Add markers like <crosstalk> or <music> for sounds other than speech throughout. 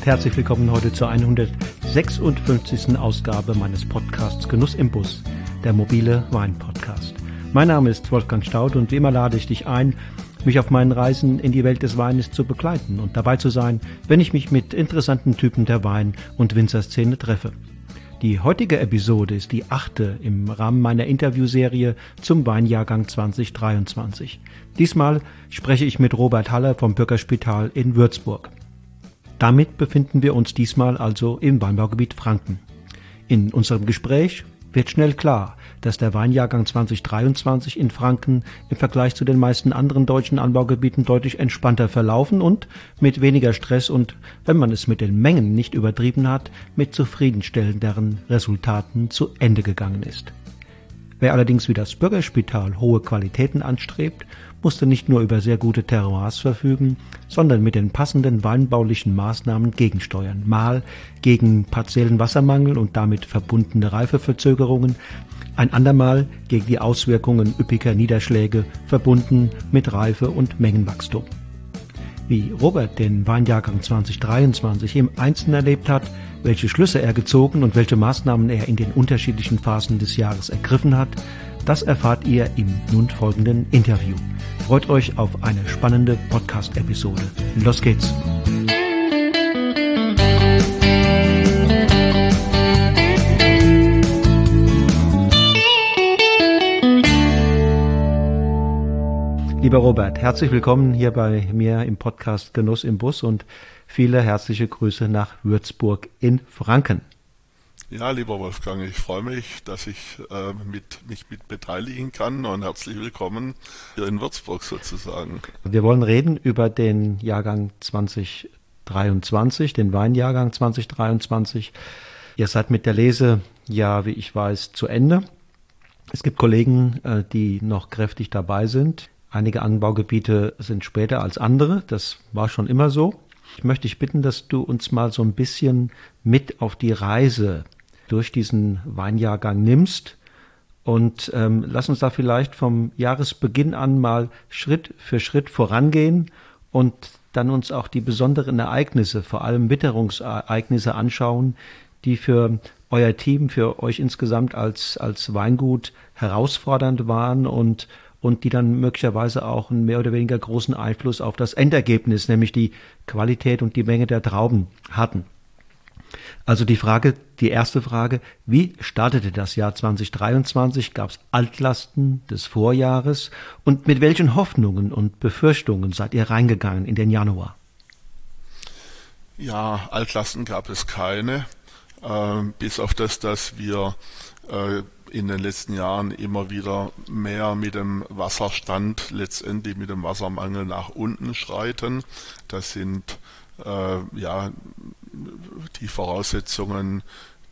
Und herzlich willkommen heute zur 156. Ausgabe meines Podcasts Genuss im Bus, der mobile Wein-Podcast. Mein Name ist Wolfgang Staud und wie immer lade ich dich ein, mich auf meinen Reisen in die Welt des Weines zu begleiten und dabei zu sein, wenn ich mich mit interessanten Typen der Wein- und Winzerszene treffe. Die heutige Episode ist die achte im Rahmen meiner Interviewserie zum Weinjahrgang 2023. Diesmal spreche ich mit Robert Haller vom Bürgerspital in Würzburg. Damit befinden wir uns diesmal also im Weinbaugebiet Franken. In unserem Gespräch wird schnell klar, dass der Weinjahrgang 2023 in Franken im Vergleich zu den meisten anderen deutschen Anbaugebieten deutlich entspannter verlaufen und mit weniger Stress und, wenn man es mit den Mengen nicht übertrieben hat, mit zufriedenstellenderen Resultaten zu Ende gegangen ist. Wer allerdings wie das Bürgerspital hohe Qualitäten anstrebt musste nicht nur über sehr gute Terroirs verfügen, sondern mit den passenden weinbaulichen Maßnahmen gegensteuern, mal gegen partiellen Wassermangel und damit verbundene Reifeverzögerungen, ein andermal gegen die Auswirkungen üppiger Niederschläge, verbunden mit Reife- und Mengenwachstum. Wie Robert den Weinjahrgang 2023 im Einzelnen erlebt hat, welche Schlüsse er gezogen und welche Maßnahmen er in den unterschiedlichen Phasen des Jahres ergriffen hat, das erfahrt ihr im nun folgenden Interview. Freut euch auf eine spannende Podcast-Episode. Los geht's! Lieber Robert, herzlich willkommen hier bei mir im Podcast Genuss im Bus und viele herzliche Grüße nach Würzburg in Franken. Ja, lieber Wolfgang, ich freue mich, dass ich äh, mit, mich mit beteiligen kann und herzlich willkommen hier in Würzburg sozusagen. Wir wollen reden über den Jahrgang 2023, den Weinjahrgang 2023. Ihr seid mit der Lese, ja, wie ich weiß, zu Ende. Es gibt Kollegen, äh, die noch kräftig dabei sind. Einige Anbaugebiete sind später als andere. Das war schon immer so. Ich möchte dich bitten, dass du uns mal so ein bisschen mit auf die Reise durch diesen Weinjahrgang nimmst. Und ähm, lass uns da vielleicht vom Jahresbeginn an mal Schritt für Schritt vorangehen und dann uns auch die besonderen Ereignisse, vor allem Witterungsereignisse anschauen, die für euer Team, für euch insgesamt als, als Weingut herausfordernd waren und, und die dann möglicherweise auch einen mehr oder weniger großen Einfluss auf das Endergebnis, nämlich die Qualität und die Menge der Trauben hatten. Also die Frage, die erste Frage, wie startete das Jahr 2023? Gab es Altlasten des Vorjahres? Und mit welchen Hoffnungen und Befürchtungen seid ihr reingegangen in den Januar? Ja, Altlasten gab es keine, äh, bis auf das, dass wir äh, in den letzten Jahren immer wieder mehr mit dem Wasserstand, letztendlich mit dem Wassermangel nach unten schreiten. Das sind äh, ja die Voraussetzungen,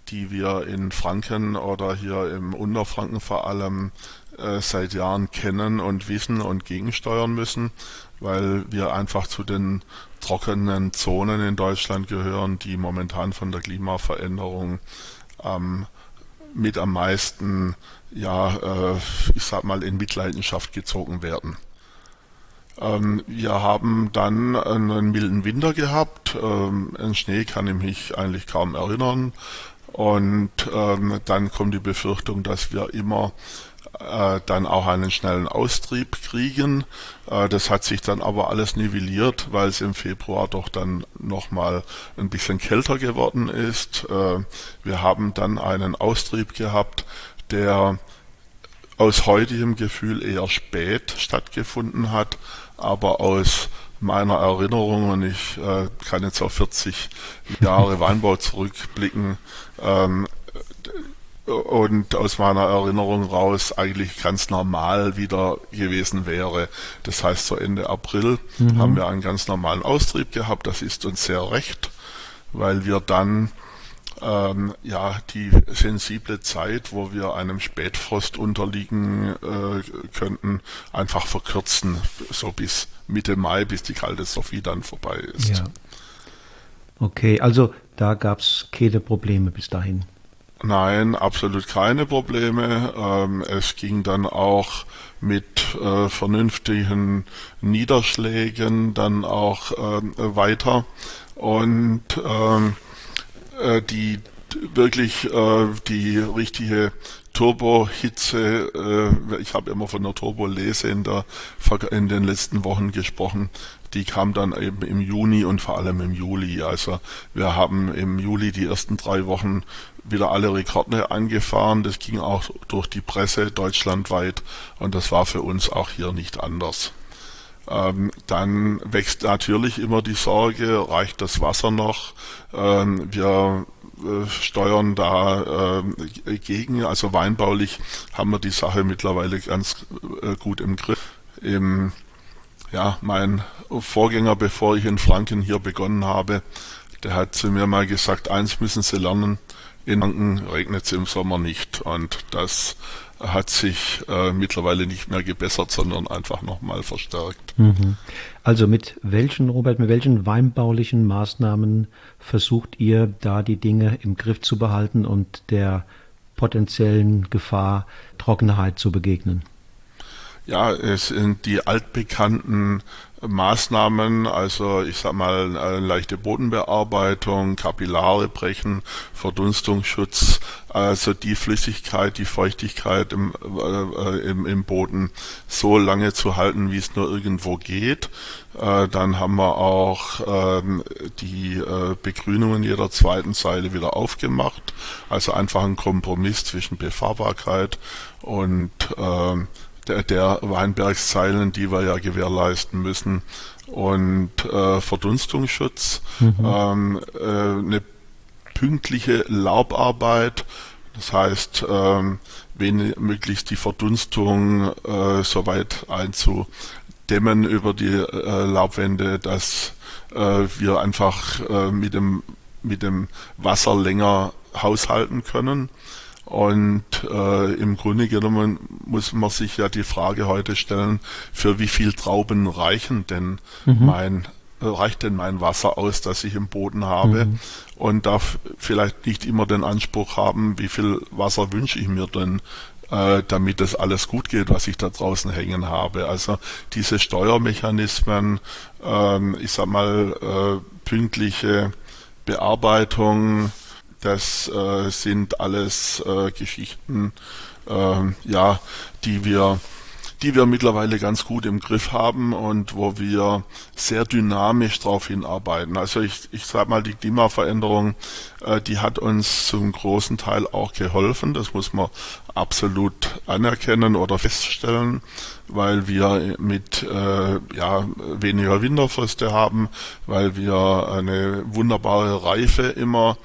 die wir in Franken oder hier im Unterfranken vor allem äh, seit Jahren kennen und wissen und gegensteuern müssen, weil wir einfach zu den trockenen Zonen in Deutschland gehören, die momentan von der Klimaveränderung ähm, mit am meisten, ja, äh, ich sag mal, in Mitleidenschaft gezogen werden. Ähm, wir haben dann einen milden Winter gehabt. Ähm, an Schnee kann ich mich eigentlich kaum erinnern. Und ähm, dann kommt die Befürchtung, dass wir immer äh, dann auch einen schnellen Austrieb kriegen. Äh, das hat sich dann aber alles nivelliert, weil es im Februar doch dann nochmal ein bisschen kälter geworden ist. Äh, wir haben dann einen Austrieb gehabt, der aus heutigem Gefühl eher spät stattgefunden hat, aber aus meiner Erinnerung, und ich äh, kann jetzt auf 40 Jahre <laughs> Weinbau zurückblicken, ähm, und aus meiner Erinnerung raus eigentlich ganz normal wieder gewesen wäre. Das heißt, so Ende April mhm. haben wir einen ganz normalen Austrieb gehabt. Das ist uns sehr recht, weil wir dann ähm, ja die sensible Zeit, wo wir einem Spätfrost unterliegen äh, könnten, einfach verkürzen, so bis Mitte Mai, bis die kalte Sophie dann vorbei ist. Ja. Okay, also da gab es keine Probleme bis dahin. Nein, absolut keine Probleme. Ähm, es ging dann auch mit äh, vernünftigen Niederschlägen dann auch äh, weiter. und ähm, äh, die wirklich äh, die richtige Turbo-Hitze, äh, ich habe immer von der Turbo-Lese in, in den letzten Wochen gesprochen, die kam dann eben im Juni und vor allem im Juli. Also wir haben im Juli die ersten drei Wochen wieder alle Rekorde angefahren. Das ging auch durch die Presse deutschlandweit und das war für uns auch hier nicht anders. Ähm, dann wächst natürlich immer die Sorge, reicht das Wasser noch? Ähm, wir äh, steuern da äh, gegen. Also weinbaulich haben wir die Sache mittlerweile ganz äh, gut im Griff. Im, ja, mein Vorgänger, bevor ich in Franken hier begonnen habe, der hat zu mir mal gesagt, eins müssen Sie lernen, in Franken regnet es im Sommer nicht. Und das hat sich äh, mittlerweile nicht mehr gebessert, sondern einfach nochmal verstärkt. Mhm. Also mit welchen, Robert, mit welchen weinbaulichen Maßnahmen versucht ihr da die Dinge im Griff zu behalten und der potenziellen Gefahr Trockenheit zu begegnen? Ja, es sind die altbekannten Maßnahmen, also ich sag mal leichte Bodenbearbeitung, Kapillare brechen, Verdunstungsschutz, also die Flüssigkeit, die Feuchtigkeit im, äh, im, im Boden so lange zu halten, wie es nur irgendwo geht. Äh, dann haben wir auch ähm, die äh, Begrünungen jeder zweiten Seile wieder aufgemacht, also einfach ein Kompromiss zwischen Befahrbarkeit und der, der Weinbergszeilen, die wir ja gewährleisten müssen. Und äh, Verdunstungsschutz, mhm. ähm, äh, eine pünktliche Laubarbeit, das heißt, ähm, wen, möglichst die Verdunstung äh, so weit einzudämmen über die äh, Laubwände, dass äh, wir einfach äh, mit, dem, mit dem Wasser länger haushalten können. Und äh, im Grunde genommen muss man sich ja die Frage heute stellen, für wie viel Trauben reichen denn mhm. mein äh, reicht denn mein Wasser aus, das ich im Boden habe mhm. und darf vielleicht nicht immer den Anspruch haben, wie viel Wasser wünsche ich mir denn, äh, damit das alles gut geht, was ich da draußen hängen habe. Also diese Steuermechanismen, ähm, ich sag mal, äh, pünktliche Bearbeitung, das äh, sind alles äh, Geschichten, äh, ja, die wir die wir mittlerweile ganz gut im Griff haben und wo wir sehr dynamisch darauf hinarbeiten. Also ich, ich sage mal, die Klimaveränderung, äh, die hat uns zum großen Teil auch geholfen. Das muss man absolut anerkennen oder feststellen, weil wir mit äh, ja, weniger Winterfröste haben, weil wir eine wunderbare Reife immer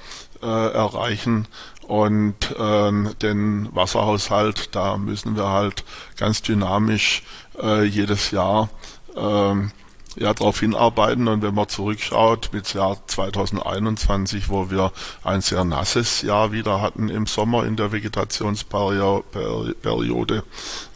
äh, erreichen. Und ähm, den Wasserhaushalt, da müssen wir halt ganz dynamisch äh, jedes Jahr ähm, ja, darauf hinarbeiten. Und wenn man zurückschaut mit Jahr 2021, wo wir ein sehr nasses Jahr wieder hatten im Sommer in der Vegetationsperiode,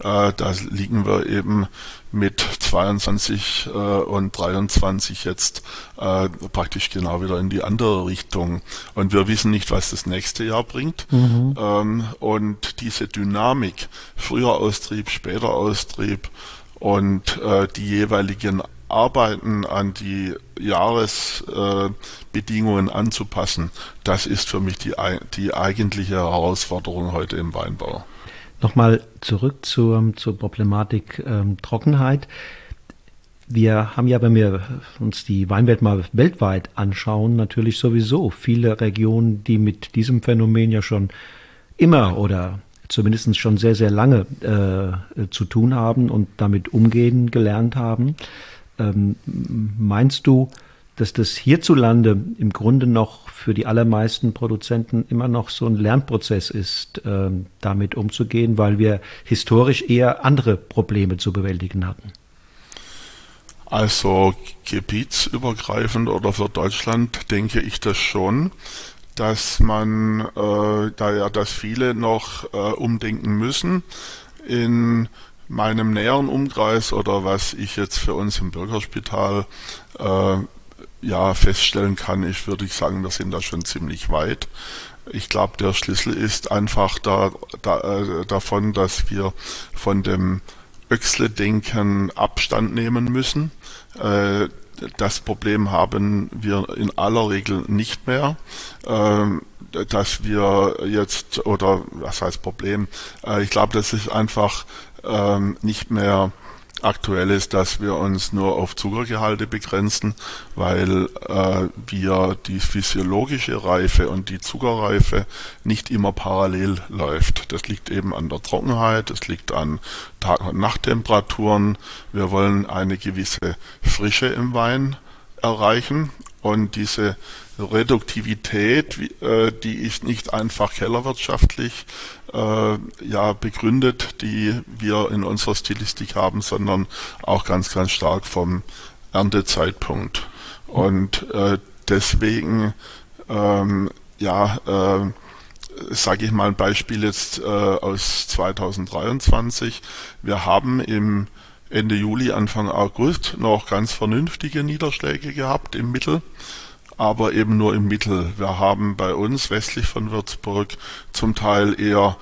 äh, da liegen wir eben mit 22 äh, und 23 jetzt äh, praktisch genau wieder in die andere Richtung. Und wir wissen nicht, was das nächste Jahr bringt. Mhm. Ähm, und diese Dynamik, früher Austrieb, später Austrieb und äh, die jeweiligen Arbeiten an die Jahresbedingungen äh, anzupassen, das ist für mich die, die eigentliche Herausforderung heute im Weinbau. Nochmal zurück zur, zur Problematik ähm, Trockenheit. Wir haben ja, wenn wir uns die Weinwelt mal weltweit anschauen, natürlich sowieso viele Regionen, die mit diesem Phänomen ja schon immer oder zumindest schon sehr, sehr lange äh, zu tun haben und damit umgehen gelernt haben. Ähm, meinst du, dass das hierzulande im Grunde noch für die allermeisten Produzenten immer noch so ein Lernprozess ist, äh, damit umzugehen, weil wir historisch eher andere Probleme zu bewältigen hatten? Also gebietsübergreifend oder für Deutschland denke ich das schon, dass man, äh, da ja, dass viele noch äh, umdenken müssen in meinem näheren Umkreis oder was ich jetzt für uns im Bürgerspital äh, ja feststellen kann, ich würde ich sagen, wir sind da schon ziemlich weit. Ich glaube, der Schlüssel ist einfach da, da, äh, davon, dass wir von dem Öxle-Denken Abstand nehmen müssen. Äh, das Problem haben wir in aller Regel nicht mehr, ähm, dass wir jetzt, oder was heißt Problem, äh, ich glaube, das ist einfach ähm, nicht mehr aktuell ist, dass wir uns nur auf Zuckergehalte begrenzen, weil äh, wir die physiologische Reife und die Zuckerreife nicht immer parallel läuft. Das liegt eben an der Trockenheit, das liegt an Tag- und Nachttemperaturen. Wir wollen eine gewisse Frische im Wein erreichen und diese Reduktivität, äh, die ist nicht einfach kellerwirtschaftlich äh, ja begründet, die wir in unserer Stilistik haben, sondern auch ganz, ganz stark vom Erntezeitpunkt. Und äh, deswegen, ähm, ja, äh, sage ich mal ein Beispiel jetzt äh, aus 2023. Wir haben im Ende Juli, Anfang August noch ganz vernünftige Niederschläge gehabt im Mittel aber eben nur im Mittel. Wir haben bei uns westlich von Würzburg zum Teil eher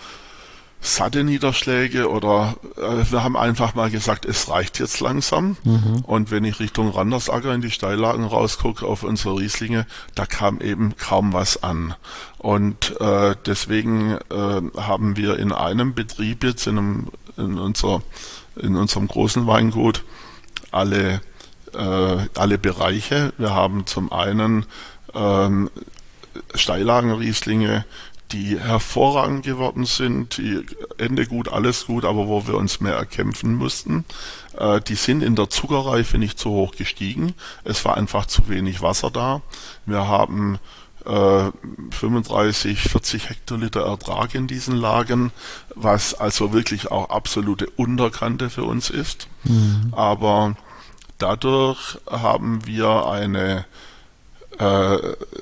satte Niederschläge oder äh, wir haben einfach mal gesagt, es reicht jetzt langsam. Mhm. Und wenn ich Richtung Randersacker in die Steillagen rausgucke auf unsere Rieslinge, da kam eben kaum was an. Und äh, deswegen äh, haben wir in einem Betrieb jetzt in, einem, in, unser, in unserem großen Weingut alle alle Bereiche. Wir haben zum einen ähm, Steillagenrieslinge, die hervorragend geworden sind, die Ende gut, alles gut, aber wo wir uns mehr erkämpfen mussten. Äh, die sind in der Zuckerreife nicht so hoch gestiegen. Es war einfach zu wenig Wasser da. Wir haben äh, 35, 40 Hektoliter Ertrag in diesen Lagen, was also wirklich auch absolute Unterkante für uns ist. Mhm. Aber Dadurch haben wir eine äh,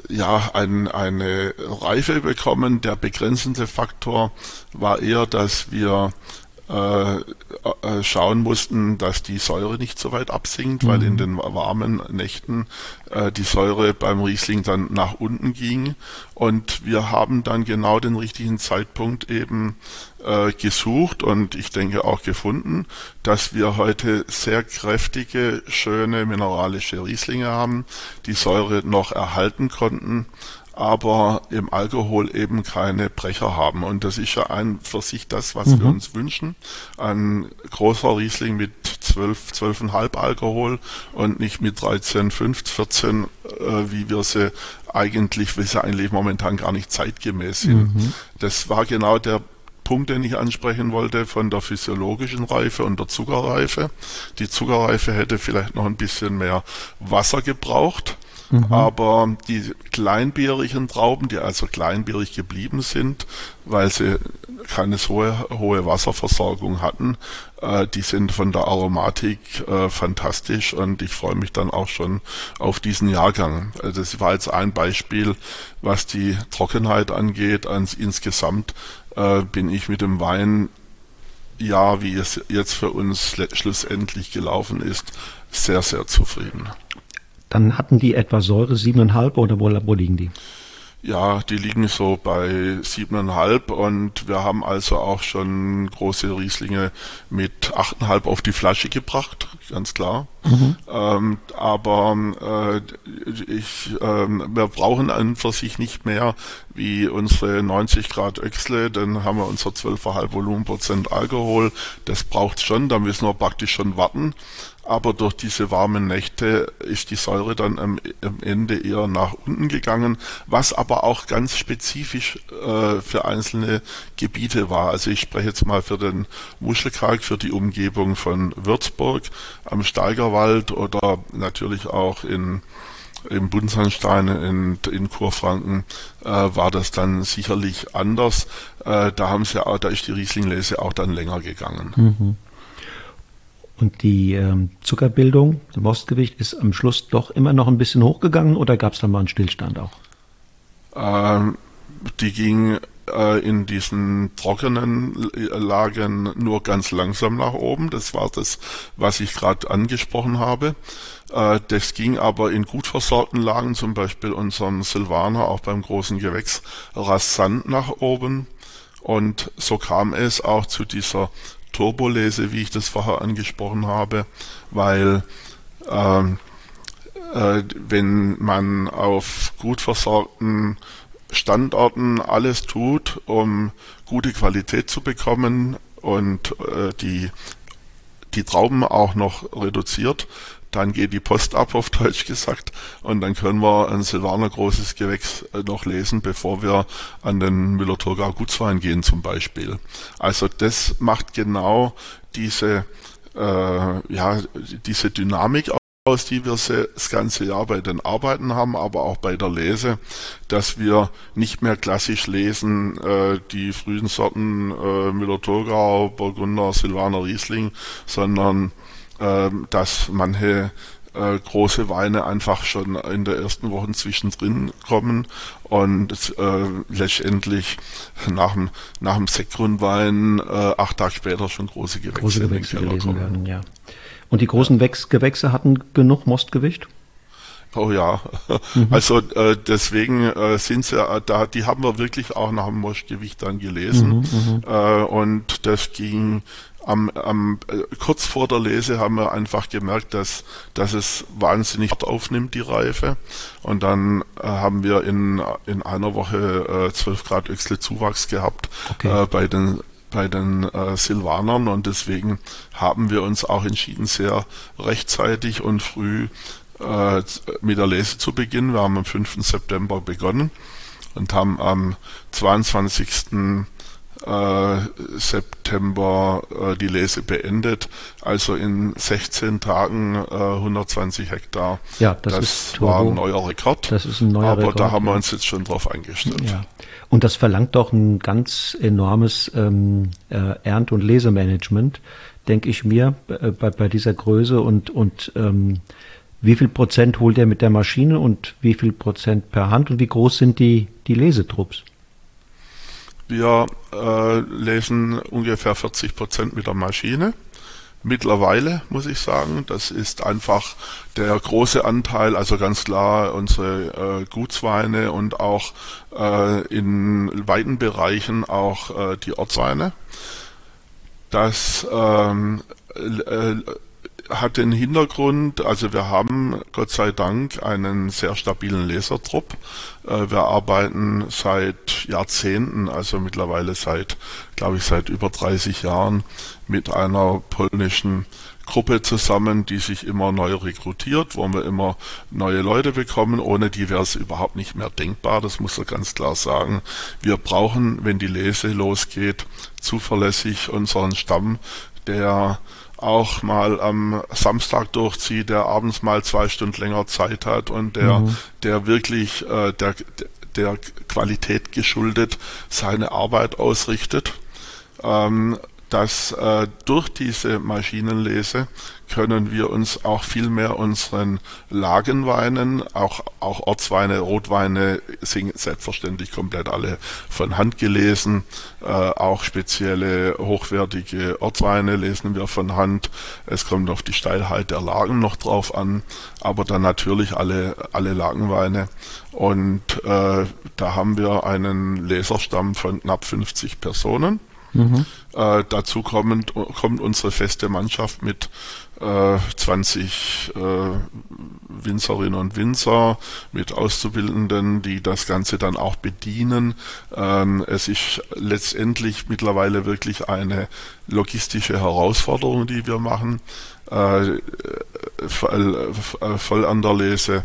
ja, ein, eine Reife bekommen. Der begrenzende Faktor war eher, dass wir äh, äh, schauen mussten, dass die Säure nicht so weit absinkt, mhm. weil in den warmen Nächten äh, die Säure beim Riesling dann nach unten ging. Und wir haben dann genau den richtigen Zeitpunkt eben äh, gesucht und ich denke auch gefunden, dass wir heute sehr kräftige, schöne mineralische Rieslinge haben, die Säure noch erhalten konnten aber im Alkohol eben keine Brecher haben. Und das ist ja ein für sich das, was mhm. wir uns wünschen. Ein großer Riesling mit 12, 12,5 Alkohol und nicht mit 13, 15, 14, äh, wie wir sie eigentlich, wie sie eigentlich momentan gar nicht zeitgemäß sind. Mhm. Das war genau der Punkt, den ich ansprechen wollte, von der physiologischen Reife und der Zuckerreife. Die Zuckerreife hätte vielleicht noch ein bisschen mehr Wasser gebraucht. Mhm. Aber die kleinbierigen Trauben, die also kleinbierig geblieben sind, weil sie keine so hohe Wasserversorgung hatten, äh, die sind von der Aromatik äh, fantastisch und ich freue mich dann auch schon auf diesen Jahrgang. Äh, das war jetzt ein Beispiel, was die Trockenheit angeht. Ans, insgesamt äh, bin ich mit dem Wein ja, wie es jetzt für uns schlussendlich gelaufen ist, sehr, sehr zufrieden. Dann hatten die etwa Säure 7,5 oder wo, wo liegen die? Ja, die liegen so bei 7,5 und wir haben also auch schon große Rieslinge mit 8,5 auf die Flasche gebracht, ganz klar. Mhm. Ähm, aber äh, ich, äh, wir brauchen an für sich nicht mehr wie unsere 90 Grad Öxle, dann haben wir unser 12,5 Volumenprozent Alkohol. Das braucht schon, da müssen wir praktisch schon warten aber durch diese warmen Nächte ist die Säure dann am, am Ende eher nach unten gegangen, was aber auch ganz spezifisch äh, für einzelne Gebiete war. Also ich spreche jetzt mal für den Muschelkalk, für die Umgebung von Würzburg am Steigerwald oder natürlich auch in im Buntsandstein in, in Kurfranken äh, war das dann sicherlich anders. Äh, da haben sie auch, da ist die Rieslinglese auch dann länger gegangen. Mhm. Und die ähm, Zuckerbildung, das Mostgewicht, ist am Schluss doch immer noch ein bisschen hochgegangen oder gab es da mal einen Stillstand auch? Ähm, die ging äh, in diesen trockenen Lagen nur ganz langsam nach oben. Das war das, was ich gerade angesprochen habe. Äh, das ging aber in gut versorgten Lagen, zum Beispiel unserem Silvaner, auch beim großen Gewächs, rasant nach oben. Und so kam es auch zu dieser Turbolese, wie ich das vorher angesprochen habe, weil ähm, äh, wenn man auf gut versorgten Standorten alles tut, um gute Qualität zu bekommen und äh, die, die Trauben auch noch reduziert, dann geht die Post ab, auf Deutsch gesagt, und dann können wir ein Silvaner großes Gewächs äh, noch lesen, bevor wir an den Müller-Thurgau Gutswein gehen zum Beispiel. Also das macht genau diese, äh, ja, diese Dynamik aus, die wir das ganze Jahr bei den Arbeiten haben, aber auch bei der Lese, dass wir nicht mehr klassisch lesen, äh, die frühen Sorten äh, Müller-Thurgau, Burgunder, Silvaner Riesling, sondern dass manche äh, große Weine einfach schon in der ersten Woche zwischendrin kommen und äh, letztendlich nach dem, nach dem Sektgrundwein äh, acht Tage später schon große Gewächse, große Gewächse gelesen werden. Ja. Und die großen ja. Gewächse hatten genug Mostgewicht? Oh ja, mhm. <laughs> also äh, deswegen äh, sind sie äh, da, die haben wir wirklich auch nach dem Mostgewicht dann gelesen mhm, mhm, äh, und das ging am, am äh, kurz vor der Lese haben wir einfach gemerkt, dass dass es wahnsinnig aufnimmt die Reife und dann äh, haben wir in in einer Woche äh, 12 Grad Öchsle Zuwachs gehabt okay. äh, bei den bei den äh, Silvanern und deswegen haben wir uns auch entschieden, sehr rechtzeitig und früh äh, mit der Lese zu beginnen. Wir haben am 5. September begonnen und haben am 22. Äh, September äh, die Lese beendet. Also in 16 Tagen äh, 120 Hektar. Ja, das, das war ein neuer Rekord. Das ist ein neuer aber Rekord. da haben wir uns jetzt schon drauf eingestellt. Ja. Und das verlangt doch ein ganz enormes ähm, äh, Ernt- und Lesemanagement, denke ich mir, äh, bei, bei dieser Größe und, und ähm, wie viel Prozent holt er mit der Maschine und wie viel Prozent per Hand und wie groß sind die, die Lesetrupps? Wir äh, lesen ungefähr 40 Prozent mit der Maschine. Mittlerweile muss ich sagen, das ist einfach der große Anteil, also ganz klar unsere äh, Gutsweine und auch äh, in weiten Bereichen auch äh, die Ortsweine. Das ähm, äh, hat den Hintergrund, also wir haben Gott sei Dank einen sehr stabilen Lesertrupp. Äh, wir arbeiten seit Jahrzehnten, also mittlerweile seit, glaube ich, seit über 30 Jahren mit einer polnischen Gruppe zusammen, die sich immer neu rekrutiert, wo wir immer neue Leute bekommen. Ohne die wäre es überhaupt nicht mehr denkbar. Das muss er ganz klar sagen. Wir brauchen, wenn die Lese losgeht, zuverlässig unseren Stamm, der auch mal am Samstag durchzieht, der abends mal zwei Stunden länger Zeit hat und der, mhm. der wirklich äh, der, der Qualität geschuldet seine Arbeit ausrichtet. Ähm, dass äh, durch diese Maschinenlese können wir uns auch viel mehr unseren Lagenweinen, auch, auch Ortsweine, Rotweine sind selbstverständlich komplett alle von Hand gelesen, äh, auch spezielle hochwertige Ortsweine lesen wir von Hand. Es kommt auf die Steilheit der Lagen noch drauf an, aber dann natürlich alle, alle Lagenweine. Und äh, da haben wir einen Leserstamm von knapp 50 Personen. Mhm. Äh, dazu kommt, kommt unsere feste Mannschaft mit äh, 20 äh, Winzerinnen und Winzer, mit Auszubildenden, die das Ganze dann auch bedienen. Ähm, es ist letztendlich mittlerweile wirklich eine logistische Herausforderung, die wir machen. Äh, voll, voll an der Lese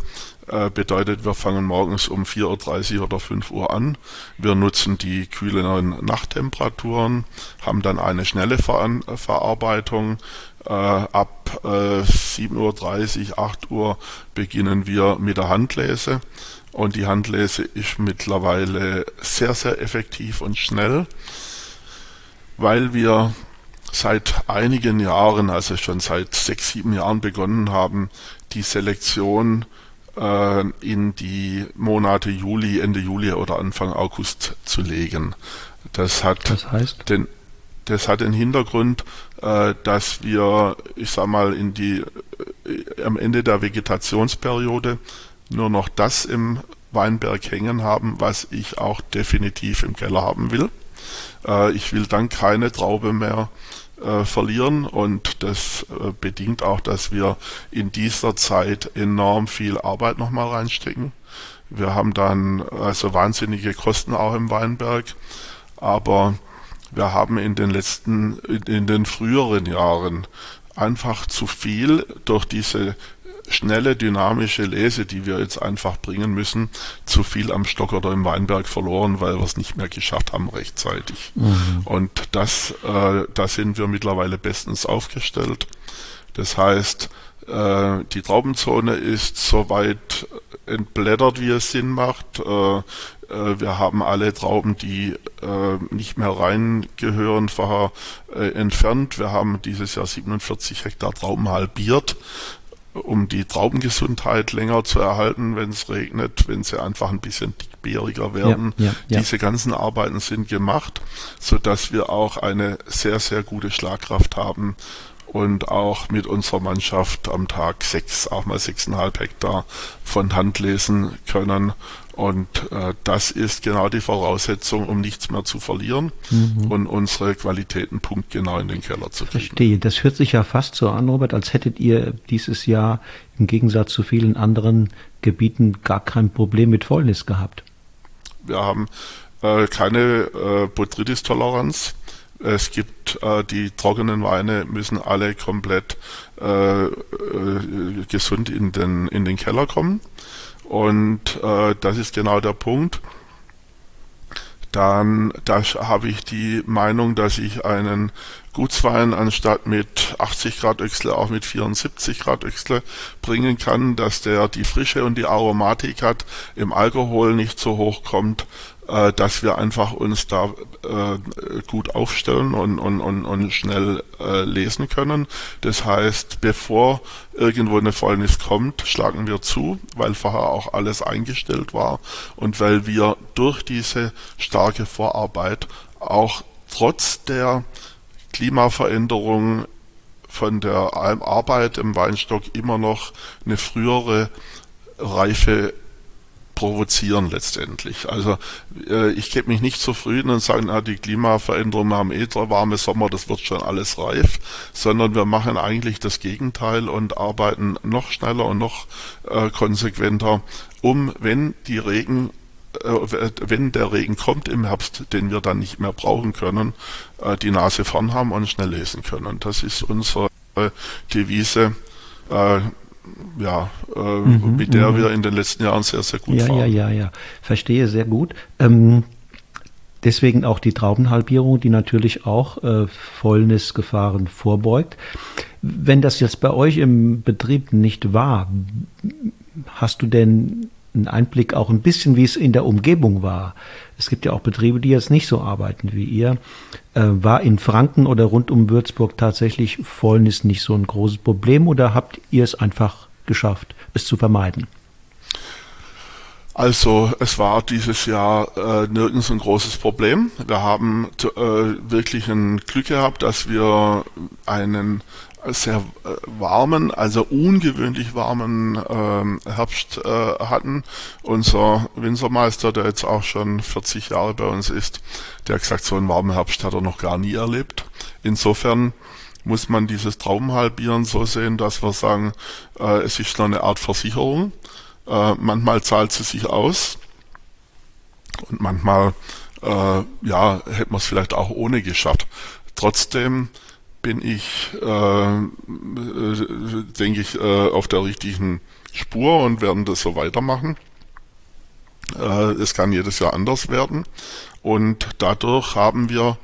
äh, bedeutet, wir fangen morgens um 4.30 Uhr oder 5 Uhr an. Wir nutzen die kühleren Nachttemperaturen, haben dann eine schnelle Ver Verarbeitung. Äh, ab äh, 7.30 Uhr, 8 Uhr beginnen wir mit der Handlese. Und die Handlese ist mittlerweile sehr, sehr effektiv und schnell, weil wir seit einigen Jahren, also schon seit sechs, sieben Jahren begonnen haben, die Selektion äh, in die Monate Juli, Ende Juli oder Anfang August zu legen. Das hat das heißt? den das hat den Hintergrund, äh, dass wir, ich sag mal, in die äh, am Ende der Vegetationsperiode nur noch das im Weinberg hängen haben, was ich auch definitiv im Keller haben will. Äh, ich will dann keine Traube mehr äh, verlieren und das äh, bedingt auch, dass wir in dieser Zeit enorm viel Arbeit nochmal reinstecken. Wir haben dann also wahnsinnige Kosten auch im Weinberg, aber wir haben in den letzten, in den früheren Jahren einfach zu viel durch diese schnelle, dynamische Lese, die wir jetzt einfach bringen müssen, zu viel am Stock oder im Weinberg verloren, weil wir es nicht mehr geschafft haben rechtzeitig. Mhm. Und das, äh, da sind wir mittlerweile bestens aufgestellt. Das heißt, äh, die Traubenzone ist soweit entblättert, wie es Sinn macht. Äh, äh, wir haben alle Trauben, die äh, nicht mehr reingehören, vorher äh, entfernt. Wir haben dieses Jahr 47 Hektar Trauben halbiert um die Traubengesundheit länger zu erhalten, wenn es regnet, wenn sie einfach ein bisschen dickbeeriger werden. Ja, ja, ja. Diese ganzen Arbeiten sind gemacht, so dass wir auch eine sehr, sehr gute Schlagkraft haben und auch mit unserer Mannschaft am Tag sechs, auch mal sechseinhalb Hektar von Hand lesen können und äh, das ist genau die Voraussetzung, um nichts mehr zu verlieren mhm. und unsere Qualitäten punktgenau in den Keller zu kriegen. Verstehe. Das hört sich ja fast so an, Robert, als hättet ihr dieses Jahr im Gegensatz zu vielen anderen Gebieten gar kein Problem mit Fäulnis gehabt. Wir haben äh, keine äh, Botrytis-Toleranz. Es gibt äh, die trockenen Weine müssen alle komplett äh, äh, gesund in den in den Keller kommen. Und äh, das ist genau der Punkt. Dann da habe ich die Meinung, dass ich einen Gutswein anstatt mit 80 Grad Öchsle auch mit 74 Grad Öchsle bringen kann, dass der die Frische und die Aromatik hat, im Alkohol nicht so hoch kommt äh, dass wir einfach uns da äh, gut aufstellen und, und, und, und schnell äh, lesen können. Das heißt, bevor irgendwo eine Fäulnis kommt, schlagen wir zu, weil vorher auch alles eingestellt war und weil wir durch diese starke Vorarbeit auch trotz der Klimaveränderung von der Arbeit im Weinstock immer noch eine frühere Reife provozieren letztendlich. Also äh, ich gebe mich nicht zufrieden und sage, na, die Klimaveränderungen haben eh warme Sommer, das wird schon alles reif, sondern wir machen eigentlich das Gegenteil und arbeiten noch schneller und noch äh, konsequenter, um, wenn die Regen äh, wenn der Regen kommt im Herbst, den wir dann nicht mehr brauchen können, äh, die Nase vorn haben und schnell lesen können. Das ist unsere Devise ja, äh, mhm, mit der mhm. wir in den letzten Jahren sehr, sehr gut ja, fahren. Ja, ja, ja, verstehe sehr gut. Ähm, deswegen auch die Traubenhalbierung, die natürlich auch äh, Fäulnisgefahren vorbeugt. Wenn das jetzt bei euch im Betrieb nicht war, hast du denn einen Einblick auch ein bisschen, wie es in der Umgebung war? Es gibt ja auch Betriebe, die jetzt nicht so arbeiten wie ihr. Äh, war in Franken oder rund um Würzburg tatsächlich Fäulnis nicht so ein großes Problem oder habt ihr es einfach geschafft, es zu vermeiden? Also es war dieses Jahr äh, nirgends ein großes Problem. Wir haben äh, wirklich ein Glück gehabt, dass wir einen sehr äh, warmen, also ungewöhnlich warmen äh, Herbst äh, hatten. Unser Winzermeister, der jetzt auch schon 40 Jahre bei uns ist, der hat gesagt, so einen warmen Herbst hat er noch gar nie erlebt. Insofern muss man dieses Traubenhalbieren so sehen, dass wir sagen, äh, es ist eine Art Versicherung. Äh, manchmal zahlt sie sich aus und manchmal äh, ja, hätte man es vielleicht auch ohne geschafft. Trotzdem bin ich, äh, denke ich, äh, auf der richtigen Spur und werden das so weitermachen. Äh, es kann jedes Jahr anders werden und dadurch haben wir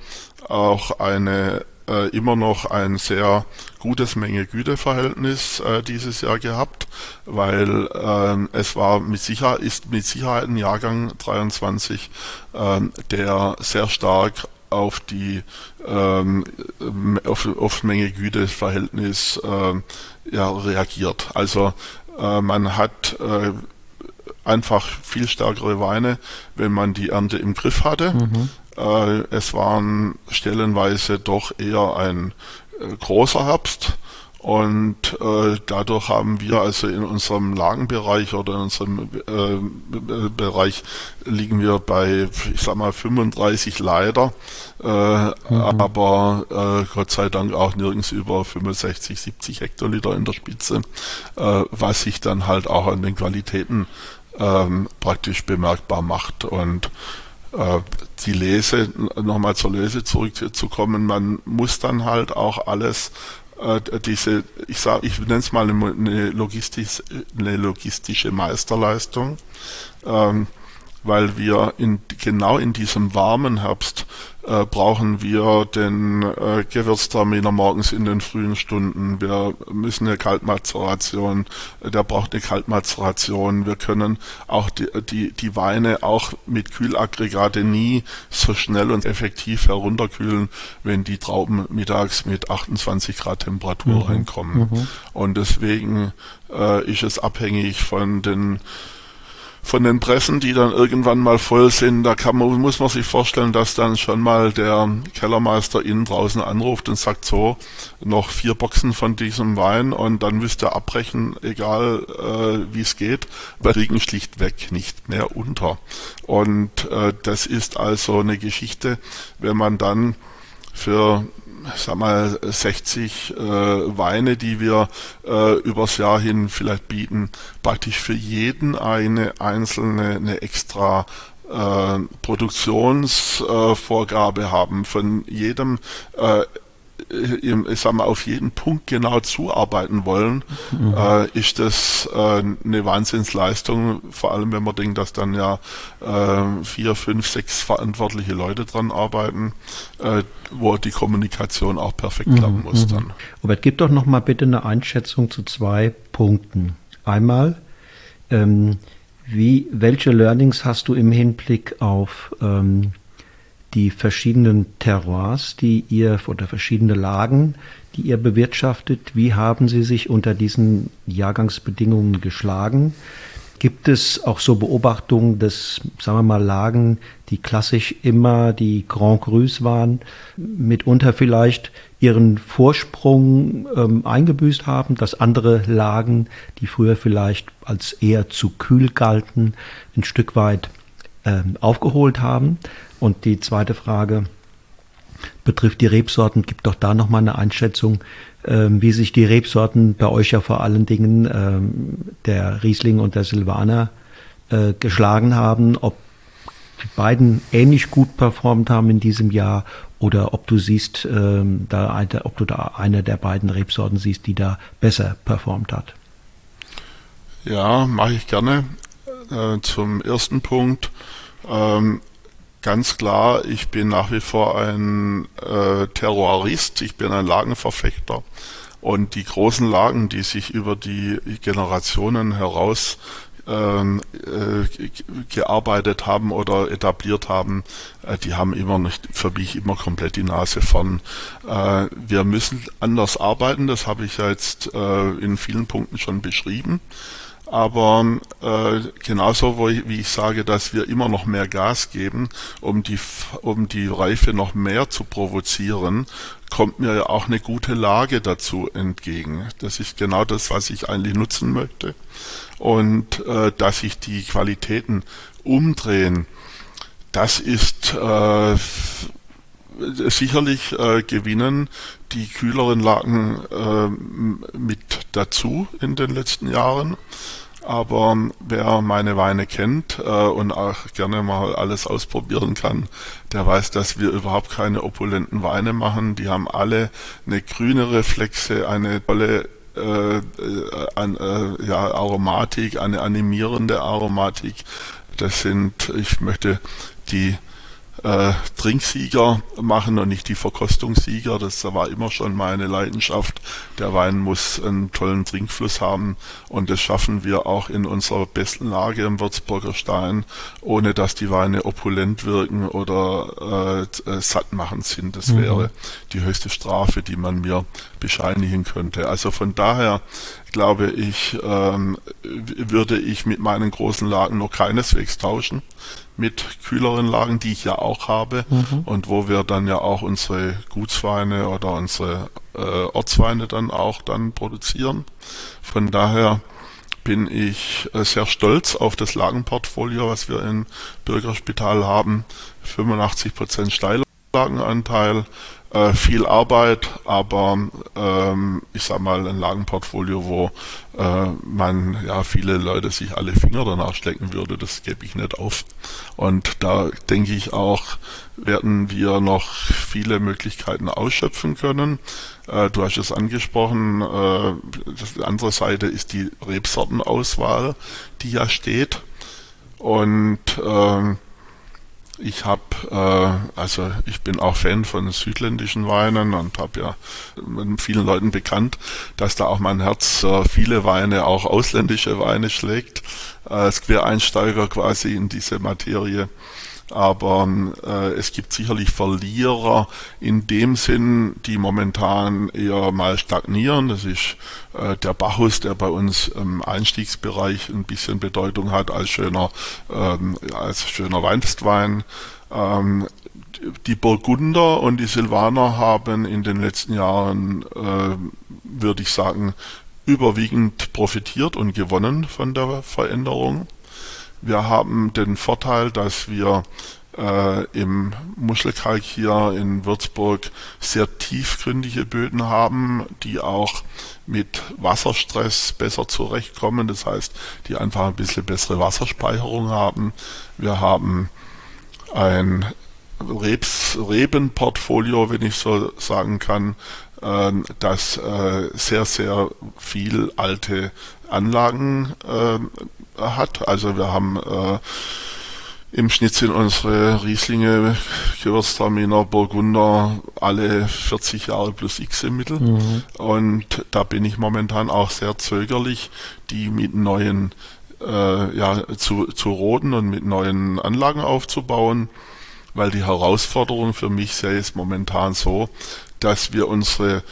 auch eine äh, immer noch ein sehr gutes Menge-Güte-Verhältnis äh, dieses Jahr gehabt, weil äh, es war mit Sicherheit, ist mit Sicherheit ein Jahrgang 23, äh, der sehr stark auf die ähm, auf, auf Menge-Güte-Verhältnis äh, ja, reagiert. Also äh, man hat äh, einfach viel stärkere Weine, wenn man die Ernte im Griff hatte. Mhm. Äh, es waren stellenweise doch eher ein äh, großer Herbst Und äh, dadurch haben wir also in unserem Lagenbereich oder in unserem äh, Bereich liegen wir bei, ich sag mal, 35 Leiter, äh, mhm. aber äh, Gott sei Dank auch nirgends über 65, 70 Hektoliter in der Spitze, äh, was sich dann halt auch an den Qualitäten ähm, praktisch bemerkbar macht. Und äh, die Lese, nochmal zur Lese zurückzukommen, man muss dann halt auch alles äh, diese, ich sag, ich nenne es mal eine, eine logistische Meisterleistung, ähm, weil wir in, genau in diesem warmen Herbst äh, brauchen wir den äh, Gewürztraminer morgens in den frühen Stunden. Wir müssen eine Kaltmazeration, äh, der braucht eine Kaltmazeration. Wir können auch die, die, die Weine auch mit Kühlaggregate nie so schnell und effektiv herunterkühlen, wenn die Trauben mittags mit 28 Grad Temperatur mhm. reinkommen. Mhm. Und deswegen äh, ist es abhängig von den von den Pressen, die dann irgendwann mal voll sind, da kann man, muss man sich vorstellen, dass dann schon mal der Kellermeister innen draußen anruft und sagt so, noch vier Boxen von diesem Wein. Und dann müsst ihr abbrechen, egal äh, wie es geht, weil kriegen schlichtweg nicht mehr unter. Und äh, das ist also eine Geschichte, wenn man dann für sag mal, 60 äh, Weine, die wir äh, übers Jahr hin vielleicht bieten, praktisch für jeden eine einzelne, eine extra äh, Produktionsvorgabe äh, haben. Von jedem äh, ich sag mal, auf jeden Punkt genau zuarbeiten wollen, mhm. äh, ist das äh, eine Wahnsinnsleistung, vor allem wenn man denkt, dass dann ja äh, vier, fünf, sechs verantwortliche Leute dran arbeiten, äh, wo die Kommunikation auch perfekt mhm. klappen muss mhm. dann. Robert, gib doch noch mal bitte eine Einschätzung zu zwei Punkten. Einmal, ähm, wie, welche Learnings hast du im Hinblick auf ähm, die verschiedenen Terroirs, die ihr oder verschiedene Lagen, die ihr bewirtschaftet, wie haben sie sich unter diesen Jahrgangsbedingungen geschlagen? Gibt es auch so Beobachtungen, dass, sagen wir mal, Lagen, die klassisch immer die Grand Crus waren, mitunter vielleicht ihren Vorsprung ähm, eingebüßt haben, dass andere Lagen, die früher vielleicht als eher zu kühl galten, ein Stück weit ähm, aufgeholt haben? Und die zweite Frage betrifft die Rebsorten. Gibt doch da nochmal eine Einschätzung, ähm, wie sich die Rebsorten bei euch ja vor allen Dingen ähm, der Riesling und der Silvaner äh, geschlagen haben, ob die beiden ähnlich gut performt haben in diesem Jahr oder ob du siehst, ähm, da ob du da eine der beiden Rebsorten siehst, die da besser performt hat. Ja, mache ich gerne. Äh, zum ersten Punkt. Ähm, ganz klar, ich bin nach wie vor ein äh, Terrorist, ich bin ein Lagenverfechter. Und die großen Lagen, die sich über die Generationen heraus ähm, äh, gearbeitet haben oder etabliert haben, äh, die haben immer nicht für mich immer komplett die Nase vorn. Wir müssen anders arbeiten, das habe ich ja jetzt in vielen Punkten schon beschrieben. Aber äh, genauso wie ich sage, dass wir immer noch mehr Gas geben, um die, um die Reife noch mehr zu provozieren, kommt mir ja auch eine gute Lage dazu entgegen. Das ist genau das, was ich eigentlich nutzen möchte. Und äh, dass sich die Qualitäten umdrehen, das ist äh, sicherlich äh, gewinnen die kühleren Lagen äh, mit dazu in den letzten Jahren. Aber wer meine Weine kennt äh, und auch gerne mal alles ausprobieren kann, der weiß, dass wir überhaupt keine opulenten Weine machen. Die haben alle eine grüne Reflexe, eine tolle äh, an, äh, ja, Aromatik, eine animierende Aromatik. Das sind, ich möchte die äh, Trinksieger machen und nicht die Verkostungssieger. Das war immer schon meine Leidenschaft. Der Wein muss einen tollen Trinkfluss haben und das schaffen wir auch in unserer besten Lage im Würzburger Stein, ohne dass die Weine opulent wirken oder äh, äh sattmachend sind. Das mhm. wäre die höchste Strafe, die man mir bescheinigen könnte. Also von daher glaube ich, ähm, würde ich mit meinen großen Lagen noch keineswegs tauschen mit kühleren Lagen, die ich ja auch habe mhm. und wo wir dann ja auch unsere Gutsweine oder unsere äh, Ortsweine dann auch dann produzieren. Von daher bin ich äh, sehr stolz auf das Lagenportfolio, was wir im Bürgerspital haben. 85% Steillagenanteil, äh, viel Arbeit, aber ähm, ich sag mal ein Lagenportfolio, wo äh, man ja viele Leute sich alle Finger danach stecken würde, das gebe ich nicht auf. Und da denke ich auch, werden wir noch viele Möglichkeiten ausschöpfen können. Äh, du hast es angesprochen, äh, die andere Seite ist die Rebsortenauswahl, die ja steht. Und äh, ich habe, äh, also ich bin auch Fan von südländischen Weinen und habe ja mit vielen Leuten bekannt, dass da auch mein Herz äh, viele Weine, auch ausländische Weine schlägt, äh, als Quereinsteiger quasi in diese Materie aber äh, es gibt sicherlich Verlierer in dem Sinn, die momentan eher mal stagnieren. Das ist äh, der Bacchus, der bei uns im Einstiegsbereich ein bisschen Bedeutung hat als schöner, ähm, als schöner Weinstwein. Ähm, die Burgunder und die Silvaner haben in den letzten Jahren, äh, würde ich sagen, überwiegend profitiert und gewonnen von der Veränderung. Wir haben den Vorteil, dass wir äh, im Muschelkalk hier in Würzburg sehr tiefgründige Böden haben, die auch mit Wasserstress besser zurechtkommen. Das heißt, die einfach ein bisschen bessere Wasserspeicherung haben. Wir haben ein Rebs, Rebenportfolio, wenn ich so sagen kann, äh, das äh, sehr, sehr viel alte Anlagen äh, hat. Also wir haben äh, im Schnitt sind unsere Rieslinge, Gewürztraminer, Burgunder alle 40 Jahre plus X im Mittel. Mhm. Und da bin ich momentan auch sehr zögerlich, die mit neuen äh, ja, zu, zu roden und mit neuen Anlagen aufzubauen, weil die Herausforderung für mich sehr ist momentan so, dass wir unsere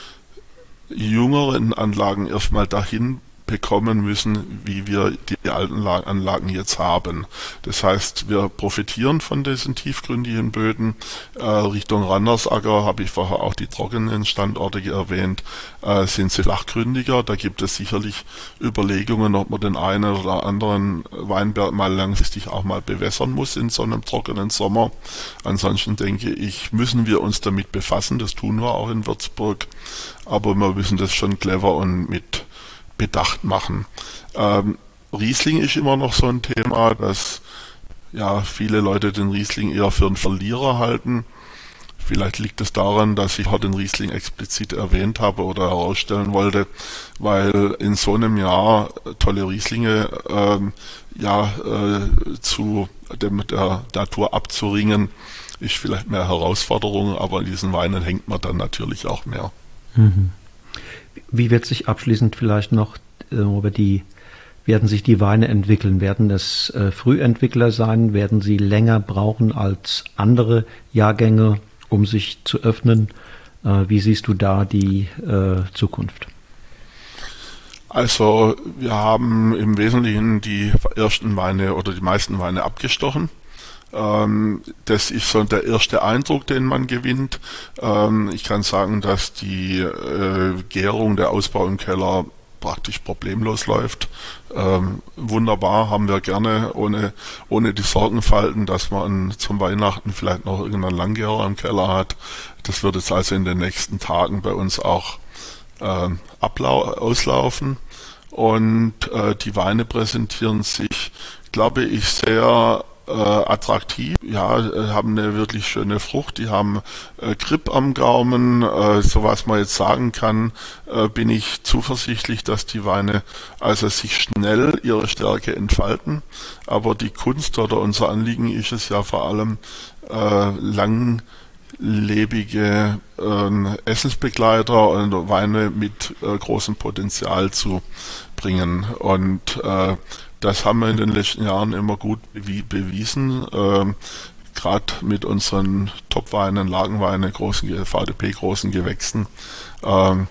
jüngeren Anlagen erstmal dahin bekommen müssen, wie wir die alten Anlagen jetzt haben. Das heißt, wir profitieren von diesen tiefgründigen Böden. Äh, Richtung Randersacker habe ich vorher auch die trockenen Standorte erwähnt, äh, sind sie flachgründiger. Da gibt es sicherlich Überlegungen, ob man den einen oder anderen Weinberg mal langfristig auch mal bewässern muss in so einem trockenen Sommer. Ansonsten denke ich, müssen wir uns damit befassen. Das tun wir auch in Würzburg. Aber wir müssen das schon clever und mit bedacht machen. Ähm, Riesling ist immer noch so ein Thema, dass ja viele Leute den Riesling eher für einen Verlierer halten. Vielleicht liegt es daran, dass ich heute den Riesling explizit erwähnt habe oder herausstellen wollte, weil in so einem Jahr tolle Rieslinge ähm, ja äh, zu dem der Natur abzuringen, ist vielleicht mehr Herausforderung, aber in diesen Weinen hängt man dann natürlich auch mehr. Mhm. Wie wird sich abschließend vielleicht noch äh, über die werden sich die Weine entwickeln? Werden es äh, Frühentwickler sein? Werden sie länger brauchen als andere Jahrgänge, um sich zu öffnen? Äh, wie siehst du da die äh, Zukunft? Also wir haben im Wesentlichen die ersten Weine oder die meisten Weine abgestochen. Ähm, das ist so der erste Eindruck, den man gewinnt. Ähm, ich kann sagen, dass die äh, Gärung, der Ausbau im Keller praktisch problemlos läuft. Ähm, wunderbar, haben wir gerne, ohne, ohne die Sorgenfalten, dass man zum Weihnachten vielleicht noch irgendeinen Langgärer im Keller hat. Das wird jetzt also in den nächsten Tagen bei uns auch äh, auslaufen. Und äh, die Weine präsentieren sich, glaube ich, sehr äh, attraktiv. Ja, äh, haben eine wirklich schöne Frucht. Die haben äh, Grip am Gaumen. Äh, so was man jetzt sagen kann, äh, bin ich zuversichtlich, dass die Weine also sich schnell ihre Stärke entfalten. Aber die Kunst oder unser Anliegen ist es ja vor allem äh, langlebige äh, Essensbegleiter und Weine mit äh, großem Potenzial zu bringen. Und äh, das haben wir in den letzten Jahren immer gut bewiesen. Ähm, Gerade mit unseren Topweinen, Lagenweine, großen VDP, großen Gewächsen. Ähm,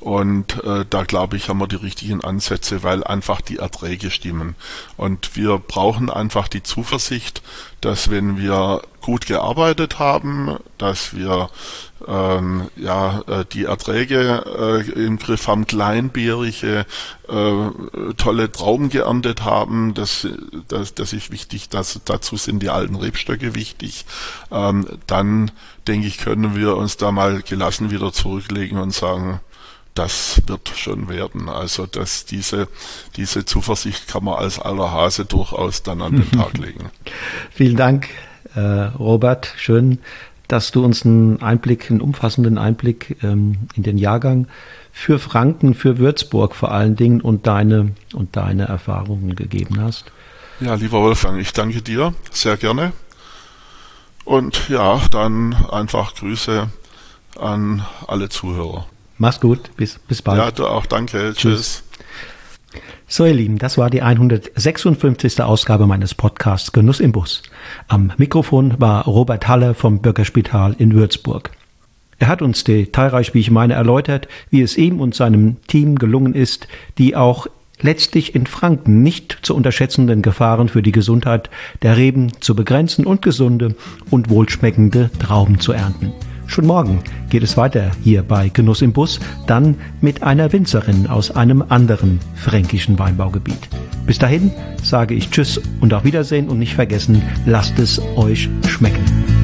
Und äh, da glaube ich, haben wir die richtigen Ansätze, weil einfach die Erträge stimmen. Und wir brauchen einfach die Zuversicht, dass wenn wir gut gearbeitet haben, dass wir ähm, ja äh, die Erträge äh, im Griff haben, kleinbärige äh, tolle Trauben geerntet haben. Das, das, das ist wichtig. Das, dazu sind die alten Rebstöcke wichtig. Ähm, dann denke ich, können wir uns da mal gelassen wieder zurücklegen und sagen, das wird schon werden. Also dass diese, diese Zuversicht kann man als aller Hase durchaus dann an den <laughs> Tag legen. Vielen Dank, äh, Robert. Schön, dass du uns einen Einblick, einen umfassenden Einblick ähm, in den Jahrgang für Franken, für Würzburg vor allen Dingen und deine und deine Erfahrungen gegeben hast. Ja, lieber Wolfgang, ich danke dir sehr gerne. Und ja, dann einfach Grüße an alle Zuhörer. Mach's gut, bis, bis bald. Ja, du auch, danke. Tschüss. Tschüss. So, ihr Lieben, das war die 156. Ausgabe meines Podcasts Genuss im Bus. Am Mikrofon war Robert Halle vom Bürgerspital in Würzburg. Er hat uns detailreich, wie ich meine, erläutert, wie es ihm und seinem Team gelungen ist, die auch letztlich in Franken nicht zu unterschätzenden Gefahren für die Gesundheit der Reben zu begrenzen und gesunde und wohlschmeckende Trauben zu ernten. Schon morgen geht es weiter hier bei Genuss im Bus, dann mit einer Winzerin aus einem anderen fränkischen Weinbaugebiet. Bis dahin sage ich Tschüss und auf Wiedersehen und nicht vergessen, lasst es euch schmecken.